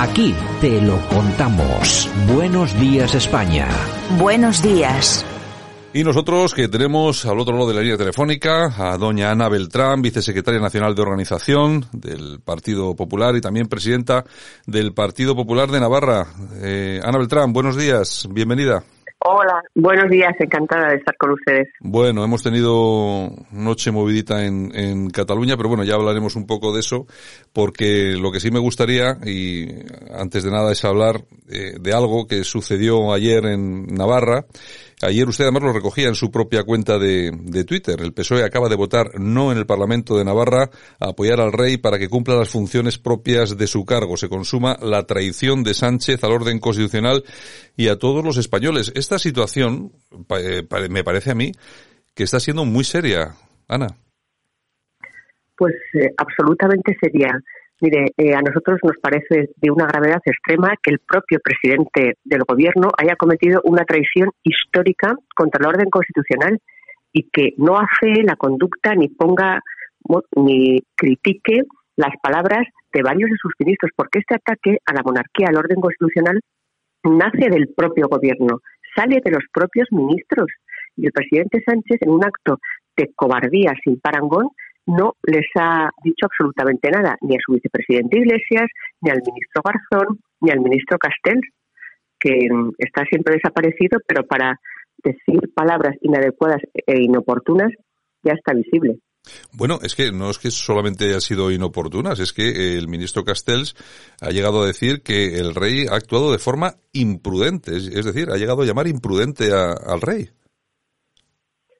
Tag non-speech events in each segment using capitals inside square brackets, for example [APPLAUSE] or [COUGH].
Aquí te lo contamos. Buenos días España. Buenos días. Y nosotros que tenemos al otro lado de la línea telefónica a doña Ana Beltrán, vicesecretaria nacional de organización del Partido Popular y también presidenta del Partido Popular de Navarra. Eh, Ana Beltrán, buenos días, bienvenida. Hola, buenos días, encantada de estar con ustedes. Bueno, hemos tenido noche movidita en, en, Cataluña, pero bueno, ya hablaremos un poco de eso, porque lo que sí me gustaría, y antes de nada, es hablar eh, de algo que sucedió ayer en Navarra, Ayer usted además lo recogía en su propia cuenta de, de, Twitter. El PSOE acaba de votar no en el Parlamento de Navarra a apoyar al rey para que cumpla las funciones propias de su cargo. Se consuma la traición de Sánchez al orden constitucional y a todos los españoles. Esta situación eh, me parece a mí que está siendo muy seria. Ana. Pues eh, absolutamente seria. Mire, eh, a nosotros nos parece de una gravedad extrema que el propio presidente del gobierno haya cometido una traición histórica contra el orden constitucional y que no hace la conducta ni ponga ni critique las palabras de varios de sus ministros, porque este ataque a la monarquía, al orden constitucional, nace del propio gobierno, sale de los propios ministros. Y el presidente Sánchez, en un acto de cobardía sin parangón, no les ha dicho absolutamente nada, ni a su vicepresidente Iglesias, ni al ministro Garzón, ni al ministro Castells, que mm, está siempre desaparecido, pero para decir palabras inadecuadas e inoportunas ya está visible. Bueno, es que no es que solamente haya sido inoportunas, es que el ministro Castells ha llegado a decir que el rey ha actuado de forma imprudente, es decir, ha llegado a llamar imprudente al rey.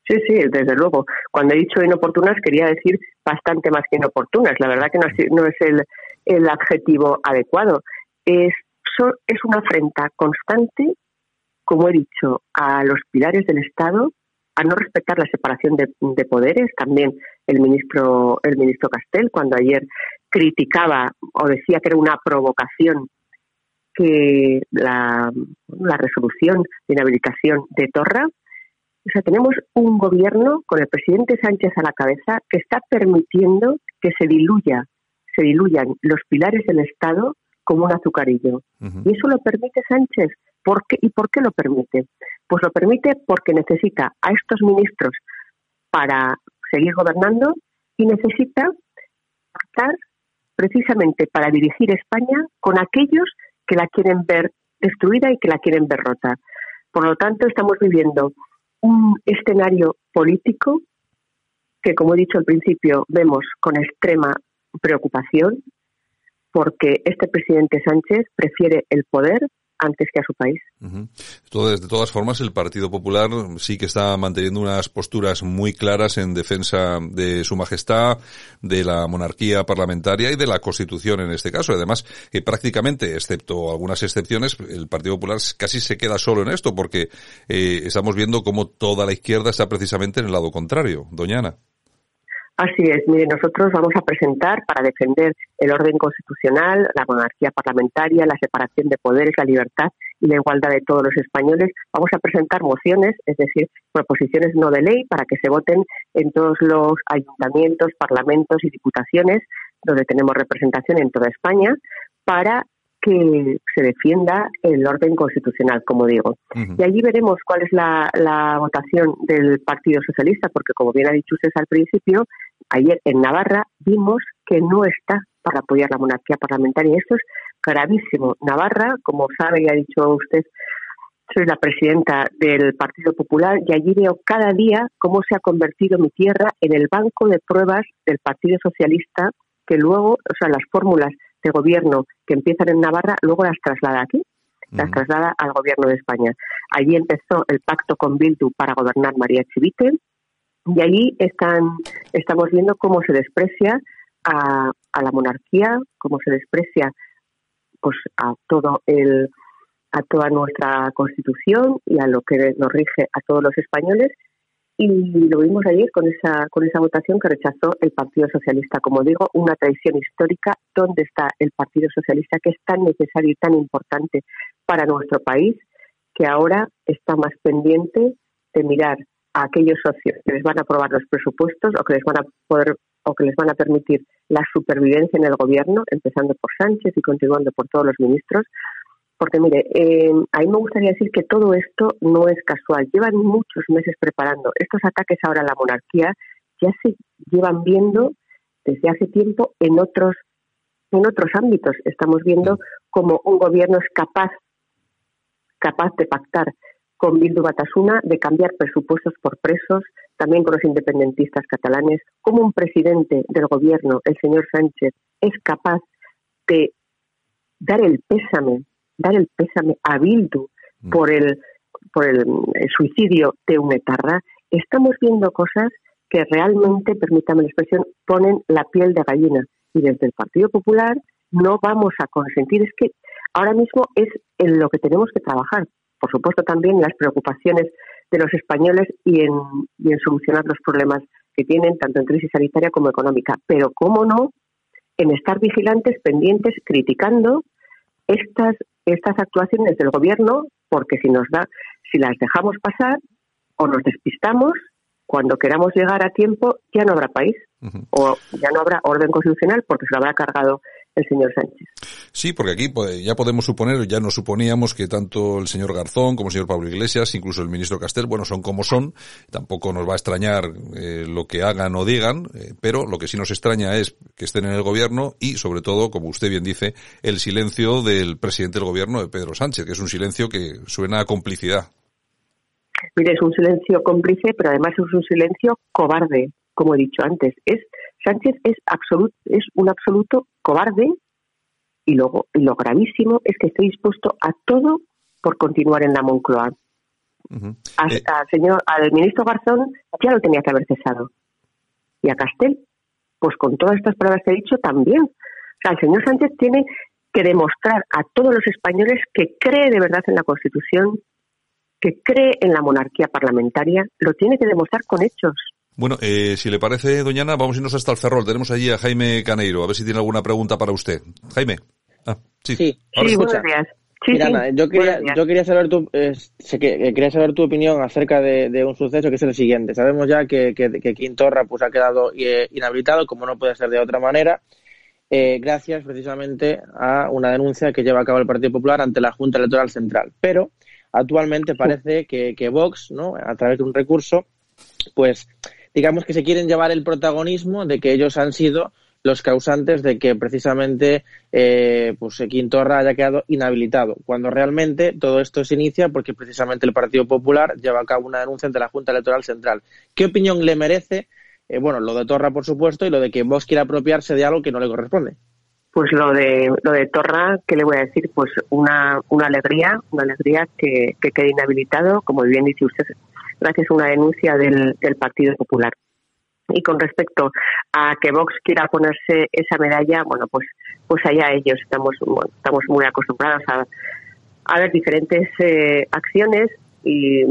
Sí, sí, desde luego. Cuando he dicho inoportunas quería decir bastante más que inoportunas. La verdad que no es, el, adjetivo adecuado. Es, es una afrenta constante, como he dicho, a los pilares del Estado, a no respetar la separación de, de poderes. También el ministro, el ministro Castel, cuando ayer criticaba o decía que era una provocación que la, la resolución de inhabilitación de Torra o sea, tenemos un gobierno con el presidente Sánchez a la cabeza que está permitiendo que se diluya, se diluyan los pilares del Estado como un azucarillo. Y eso lo permite Sánchez. ¿Por qué? ¿Y por qué lo permite? Pues lo permite porque necesita a estos ministros para seguir gobernando y necesita estar precisamente para dirigir España con aquellos que la quieren ver destruida y que la quieren ver rota. Por lo tanto, estamos viviendo un escenario político que, como he dicho al principio, vemos con extrema preocupación porque este presidente Sánchez prefiere el poder antes que a su país. de todas formas, el Partido Popular sí que está manteniendo unas posturas muy claras en defensa de su majestad, de la monarquía parlamentaria y de la Constitución en este caso. Además, prácticamente, excepto algunas excepciones, el Partido Popular casi se queda solo en esto porque eh, estamos viendo cómo toda la izquierda está precisamente en el lado contrario. Doña Ana. Así es, mire, nosotros vamos a presentar para defender el orden constitucional, la monarquía parlamentaria, la separación de poderes, la libertad y la igualdad de todos los españoles. Vamos a presentar mociones, es decir, proposiciones no de ley para que se voten en todos los ayuntamientos, parlamentos y diputaciones donde tenemos representación en toda España para que se defienda el orden constitucional, como digo. Y allí veremos cuál es la, la, votación del Partido Socialista, porque como bien ha dicho usted al principio, ayer en Navarra vimos que no está para apoyar la monarquía parlamentaria. Esto es gravísimo. Navarra, como sabe y ha dicho usted, soy la presidenta del Partido Popular y allí veo cada día cómo se ha convertido mi tierra en el banco de pruebas del Partido Socialista, que luego, o sea, las fórmulas de gobierno que empiezan en Navarra, luego las traslada aquí, las traslada al gobierno de España. Allí empezó el pacto con Bildu para gobernar María Chivite, y ahí están, estamos viendo cómo se desprecia a, a la monarquía, cómo se desprecia pues a todo el a toda nuestra constitución y a lo que nos rige a todos los españoles y lo vimos ayer con esa con esa votación que rechazó el Partido Socialista como digo una traición histórica dónde está el Partido Socialista que es tan necesario y tan importante para nuestro país que ahora está más pendiente de mirar a aquellos socios que les van a aprobar los presupuestos o que les van a poder o que les van a permitir la supervivencia en el gobierno, empezando por Sánchez y continuando por todos los ministros. Porque, mire, eh, a mí me gustaría decir que todo esto no es casual. Llevan muchos meses preparando. Estos ataques ahora a la monarquía ya se llevan viendo desde hace tiempo en otros en otros ámbitos. Estamos viendo como un gobierno es capaz capaz de pactar con Bildu Batasuna, de cambiar presupuestos por presos, también con los independentistas catalanes, como un presidente del gobierno, el señor Sánchez, es capaz de dar el pésame, dar el pésame a Bildu mm. por el por el, suicidio de un etarra, estamos viendo cosas que realmente, permítame la expresión, ponen la piel de gallina. Y desde el Partido Popular no vamos a consentir. Es que ahora mismo es en lo que tenemos que trabajar. Por supuesto, también las preocupaciones de los españoles y en, y en solucionar los problemas que tienen, tanto en crisis sanitaria como económica. Pero, ¿cómo no?, en estar vigilantes, pendientes, criticando estas, estas actuaciones del gobierno, porque si nos da, si las dejamos pasar o nos despistamos, cuando queramos llegar a tiempo ya no habrá país. O ya no habrá orden constitucional porque se lo habrá cargado el señor Sánchez. Sí, porque aquí ya podemos suponer, ya nos suponíamos que tanto el señor Garzón como el señor Pablo Iglesias, incluso el ministro Castel, bueno, son como son, tampoco nos va a extrañar eh, lo que hagan o digan, eh, pero lo que sí nos extraña es que estén en el gobierno y, sobre todo, como usted bien dice, el silencio del presidente del gobierno, de Pedro Sánchez, que es un silencio que suena a complicidad. Mire, es un silencio cómplice, pero además es un silencio cobarde, como he dicho antes. Es Sánchez es absoluto, es un absoluto cobarde y luego lo gravísimo es que esté dispuesto a todo por continuar en la Moncloa. Hasta eh, señor, al ministro Garzón ya lo tenía que haber cesado. Y a Castel, pues con todas estas palabras que he dicho también. O sea, el señor Sánchez tiene que demostrar a todos los españoles que cree de verdad en la Constitución, que cree en la monarquía parlamentaria, lo tiene que demostrar con hechos. Bueno, eh, si le parece, doña Ana, vamos a irnos hasta el Ferrol. Tenemos allí a Jaime Caneiro, a ver si tiene alguna pregunta para usted. Jaime. Ah, sí, sí, buenos días. Mira, Ana, yo quería, yo quería saber tu, eh, quería saber tu opinión acerca de, un suceso que es el siguiente. Sabemos ya que, que, que Quintorra pues, ha quedado eh, inhabilitado, como no puede ser de otra manera, eh, gracias precisamente a una denuncia que lleva a cabo el Partido Popular ante la Junta Electoral Central. Pero actualmente parece que, que Vox, ¿no? a través de un recurso, pues digamos que se quieren llevar el protagonismo de que ellos han sido los causantes de que precisamente eh, pues Quintorra haya quedado inhabilitado, cuando realmente todo esto se inicia porque precisamente el Partido Popular lleva a cabo una denuncia ante la Junta Electoral Central. ¿Qué opinión le merece, eh, bueno, lo de Torra por supuesto y lo de que Vox quiera apropiarse de algo que no le corresponde? Pues lo de lo de Torra, ¿qué le voy a decir? Pues una, una alegría, una alegría que, que quede inhabilitado, como bien dice usted, gracias a una denuncia del, Partido Popular. Y con respecto a que Vox quiera ponerse esa medalla, bueno, pues pues allá ellos estamos estamos muy acostumbrados a, ver diferentes eh, acciones y,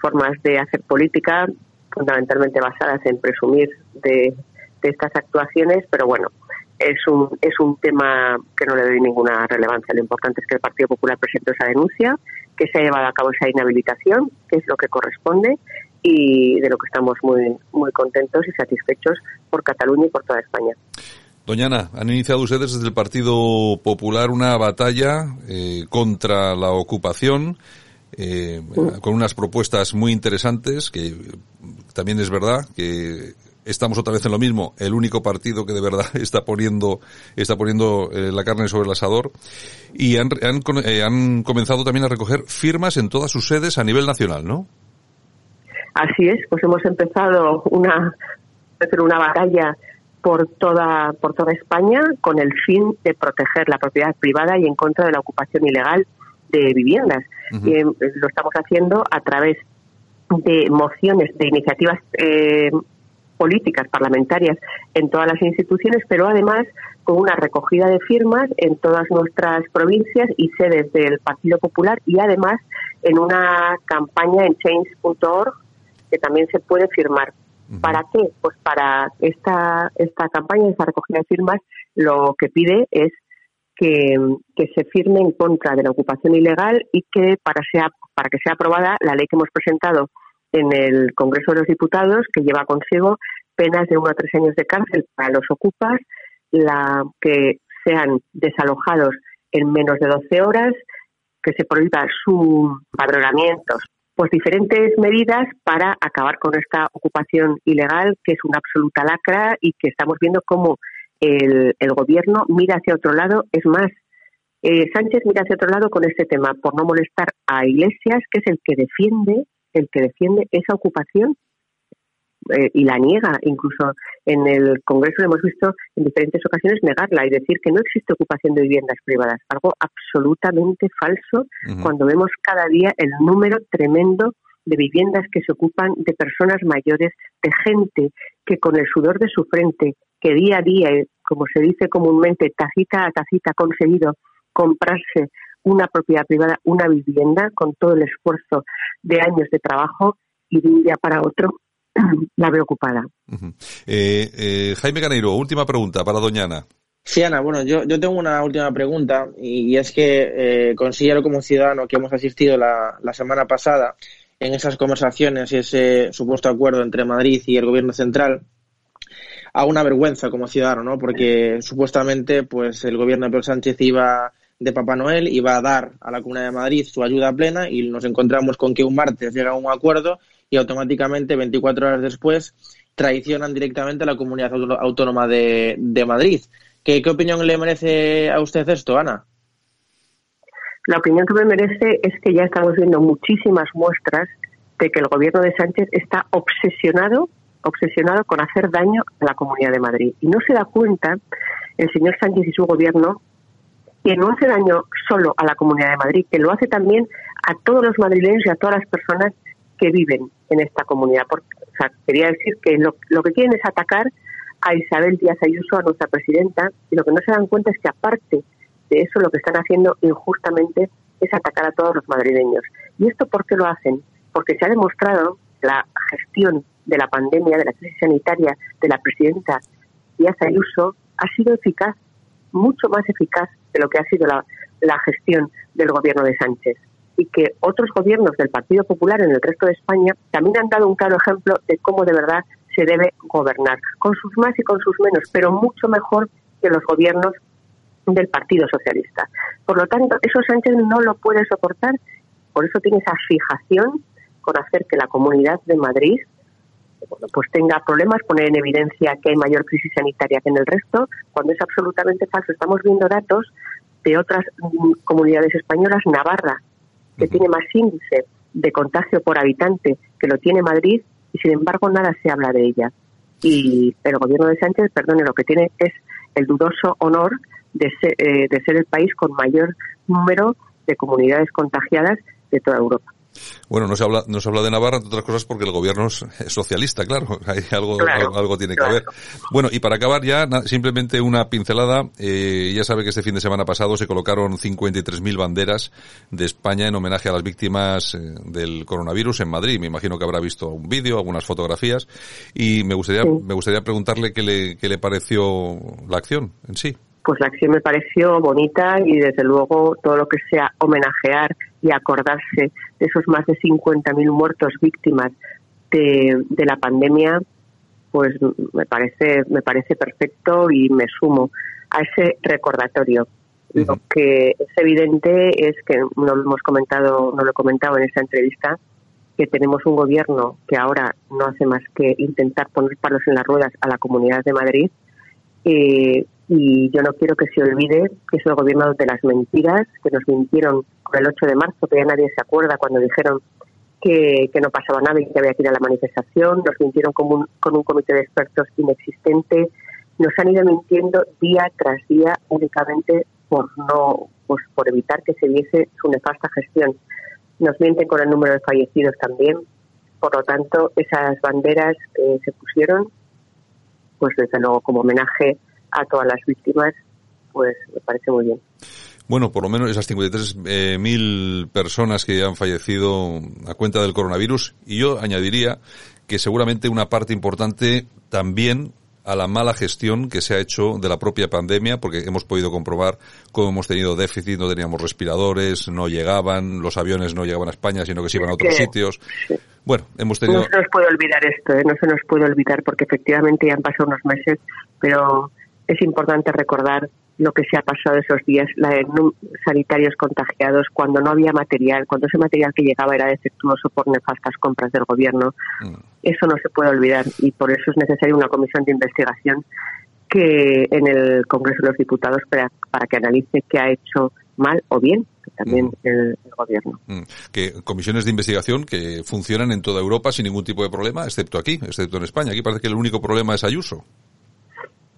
formas de hacer política, fundamentalmente basadas en presumir de estas actuaciones, pero bueno, es un, es un tema que no le doy ninguna relevancia. Lo importante es que el Partido Popular presentó esa denuncia, que se ha llevado a cabo esa inhabilitación, que es lo que corresponde, y de lo que estamos muy, muy contentos y satisfechos por Cataluña y por toda España. Doña Ana, han iniciado ustedes desde el Partido Popular una batalla eh, contra la ocupación. Eh, con unas propuestas muy interesantes que también es verdad que estamos otra vez en lo mismo, el único partido que de verdad [LAUGHS] está poniendo, está poniendo eh, la carne sobre el asador. Y han, han, eh, han comenzado también a recoger firmas en todas sus sedes a nivel nacional, ¿no? Así es, pues hemos empezado una, una batalla por toda, por toda España con el fin de proteger la propiedad privada y en contra de la ocupación ilegal de viviendas. Y eh, lo estamos haciendo a través de mociones, de iniciativas eh, políticas parlamentarias en todas las instituciones, pero además con una recogida de firmas en todas nuestras provincias y sedes del Partido Popular y además en una campaña en change.org que también se puede firmar. ¿Para qué? Pues para esta, esta campaña, esta recogida de firmas, lo que pide es que, que se firme en contra de la ocupación ilegal y que para, sea, para que sea aprobada la ley que hemos presentado en el Congreso de los Diputados que lleva consigo penas de uno a tres años de cárcel para los ocupas, la que sean desalojados en menos de 12 horas, que se prohíba su padronamiento, pues diferentes medidas para acabar con esta ocupación ilegal que es una absoluta lacra y que estamos viendo cómo el, el gobierno mira hacia otro lado. Es más, eh, Sánchez mira hacia otro lado con este tema por no molestar a Iglesias, que es el que defiende, el que defiende esa ocupación eh, y la niega. Incluso en el Congreso lo hemos visto en diferentes ocasiones negarla y decir que no existe ocupación de viviendas privadas, algo absolutamente falso cuando vemos cada día el número tremendo de viviendas que se ocupan de personas mayores, de gente que con el sudor de su frente, que día a día, eh, como se dice comúnmente, tacita a tacita ha conseguido comprarse una propiedad privada, una vivienda, con todo el esfuerzo de años de trabajo y de un día para otro [CLEARS THROAT] la veo ocupada. Eh, eh, Jaime Caneiro, última pregunta para doña Ana. Sí, Ana, bueno, yo, yo tengo una última pregunta y, es que eh, considero como ciudadano que hemos asistido la, la semana pasada en esas conversaciones y ese supuesto acuerdo entre Madrid y el gobierno central a una vergüenza como ciudadano, ¿no? Porque supuestamente, pues el gobierno de Pedro Sánchez iba de Papá Noel, iba a dar a la Comunidad de Madrid su ayuda plena y nos encontramos con que un martes llega un acuerdo y automáticamente 24 horas después traicionan directamente a la comunidad autónoma de, Madrid. ¿Qué, ¿Qué opinión le merece a usted esto, Ana? La opinión que me merece es que ya estamos viendo muchísimas muestras de que el gobierno de Sánchez está obsesionado, obsesionado con hacer daño a la Comunidad de Madrid. Y no se da cuenta el señor Sánchez y su gobierno que no hace daño solo a la Comunidad de Madrid, que lo hace también a todos los madrileños y a todas las personas que viven en esta comunidad. Porque, o sea, quería decir que lo, lo que quieren es atacar a Isabel Díaz Ayuso, a nuestra presidenta, y lo que no se dan cuenta es que aparte de eso lo que están haciendo injustamente es atacar a todos los madrileños. ¿Y esto por qué lo hacen? Porque se ha demostrado la gestión de la pandemia, de la crisis sanitaria de la presidenta Díaz Ayuso ha sido eficaz, mucho más eficaz de lo que ha sido la, gestión del gobierno de Sánchez y que otros gobiernos del Partido Popular en el resto de España también han dado un claro ejemplo de cómo de verdad se debe gobernar, con sus más y con sus menos, pero mucho mejor que los gobiernos del Partido Socialista. Por lo tanto, eso Sánchez no lo puede soportar, por eso tiene esa fijación con hacer que la Comunidad de Madrid pues tenga problemas, poner en evidencia que hay mayor crisis sanitaria que en el resto, cuando es absolutamente falso. Estamos viendo datos de otras mm, comunidades españolas, Navarra, que tiene más índice de contagio por habitante que lo tiene Madrid, y sin embargo nada se habla de ella. Y el gobierno de Sánchez, perdone, lo que tiene es el dudoso honor de ser, eh, de ser el país con mayor número de comunidades contagiadas de toda Europa. Bueno, no se habla, no se habla de Navarra, entre otras cosas, porque el gobierno es socialista, claro. [LAUGHS] Hay algo, algo, tiene que ver. Bueno, y para acabar ya, simplemente una pincelada. Eh, ya sabe que este fin de semana pasado se colocaron 53.000 banderas de España en homenaje a las víctimas eh, del coronavirus en Madrid. Me imagino que habrá visto un vídeo, algunas fotografías. Y me gustaría, me gustaría preguntarle qué le, qué le pareció la acción en sí pues la acción me pareció bonita y desde luego todo lo que sea homenajear y acordarse de esos más de 50.000 muertos víctimas de, la pandemia, pues me parece me parece perfecto y me sumo a ese recordatorio. Lo que es evidente es que no lo hemos comentado, no lo he comentado en esa entrevista, que tenemos un gobierno que ahora no hace más que intentar poner palos en las ruedas a la Comunidad de Madrid eh, y yo no quiero que se olvide que es el gobierno de las mentiras, que nos mintieron con el 8 de marzo, que ya nadie se acuerda cuando dijeron que, no pasaba nada y que había que ir a la manifestación, nos mintieron con un, con un comité de expertos inexistente, nos han ido mintiendo día tras día únicamente por no pues por evitar que se viese su nefasta gestión. Nos mienten con el número de fallecidos también. Por lo tanto, esas banderas que se pusieron, pues desde luego como homenaje a todas las víctimas, pues me parece muy bien. Bueno, por lo menos esas 53.000 eh, mil personas que han fallecido a cuenta del coronavirus y yo añadiría que seguramente una parte importante también a la mala gestión que se ha hecho de la propia pandemia, porque hemos podido comprobar cómo hemos tenido déficit, no teníamos respiradores, no llegaban, los aviones no llegaban a España, sino que se iban a otros sitios. Bueno, hemos tenido... No se nos puede olvidar esto, ¿eh? no se nos puede olvidar, porque efectivamente ya han pasado unos meses, pero es importante recordar lo que se ha pasado esos días, la de sanitarios contagiados, cuando no había material, cuando ese material que llegaba era defectuoso por nefastas compras del gobierno. Mm. Eso no se puede olvidar y por eso es necesaria una comisión de investigación que en el Congreso de los Diputados para, para que analice qué ha hecho mal o bien también mm. el, gobierno. Mm. Que comisiones de investigación que funcionan en toda Europa sin ningún tipo de problema, excepto aquí, excepto en España. Aquí parece que el único problema es Ayuso.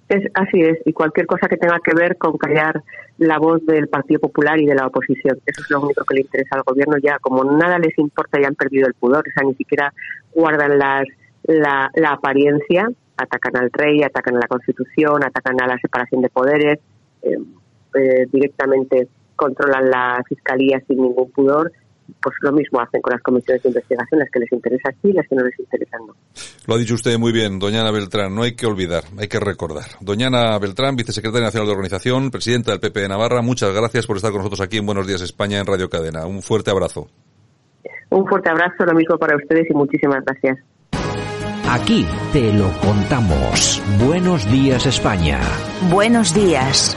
Es, así es, y cualquier cosa que tenga que ver con callar la voz del Partido Popular y de la oposición. Eso es lo único que le interesa al gobierno ya. Como nada les importa, ya han perdido el pudor, o sea, ni siquiera guardan las, la, la apariencia, atacan al rey, atacan a la Constitución, atacan a la separación de poderes, eh, eh, directamente controlan la fiscalía sin ningún pudor pues lo mismo hacen con las comisiones de investigación, las que les interesan sí, las que no les interesan no. Lo ha dicho usted muy bien, doña Ana Beltrán, no hay que olvidar, hay que recordar. Doña Ana Beltrán, vicesecretaria nacional de organización, presidenta del PP de Navarra, muchas gracias por estar con nosotros aquí en Buenos Días España en Radio Cadena. Un fuerte abrazo. Un fuerte abrazo, lo mismo para ustedes y muchísimas gracias. Aquí te lo contamos. Buenos días España. Buenos días.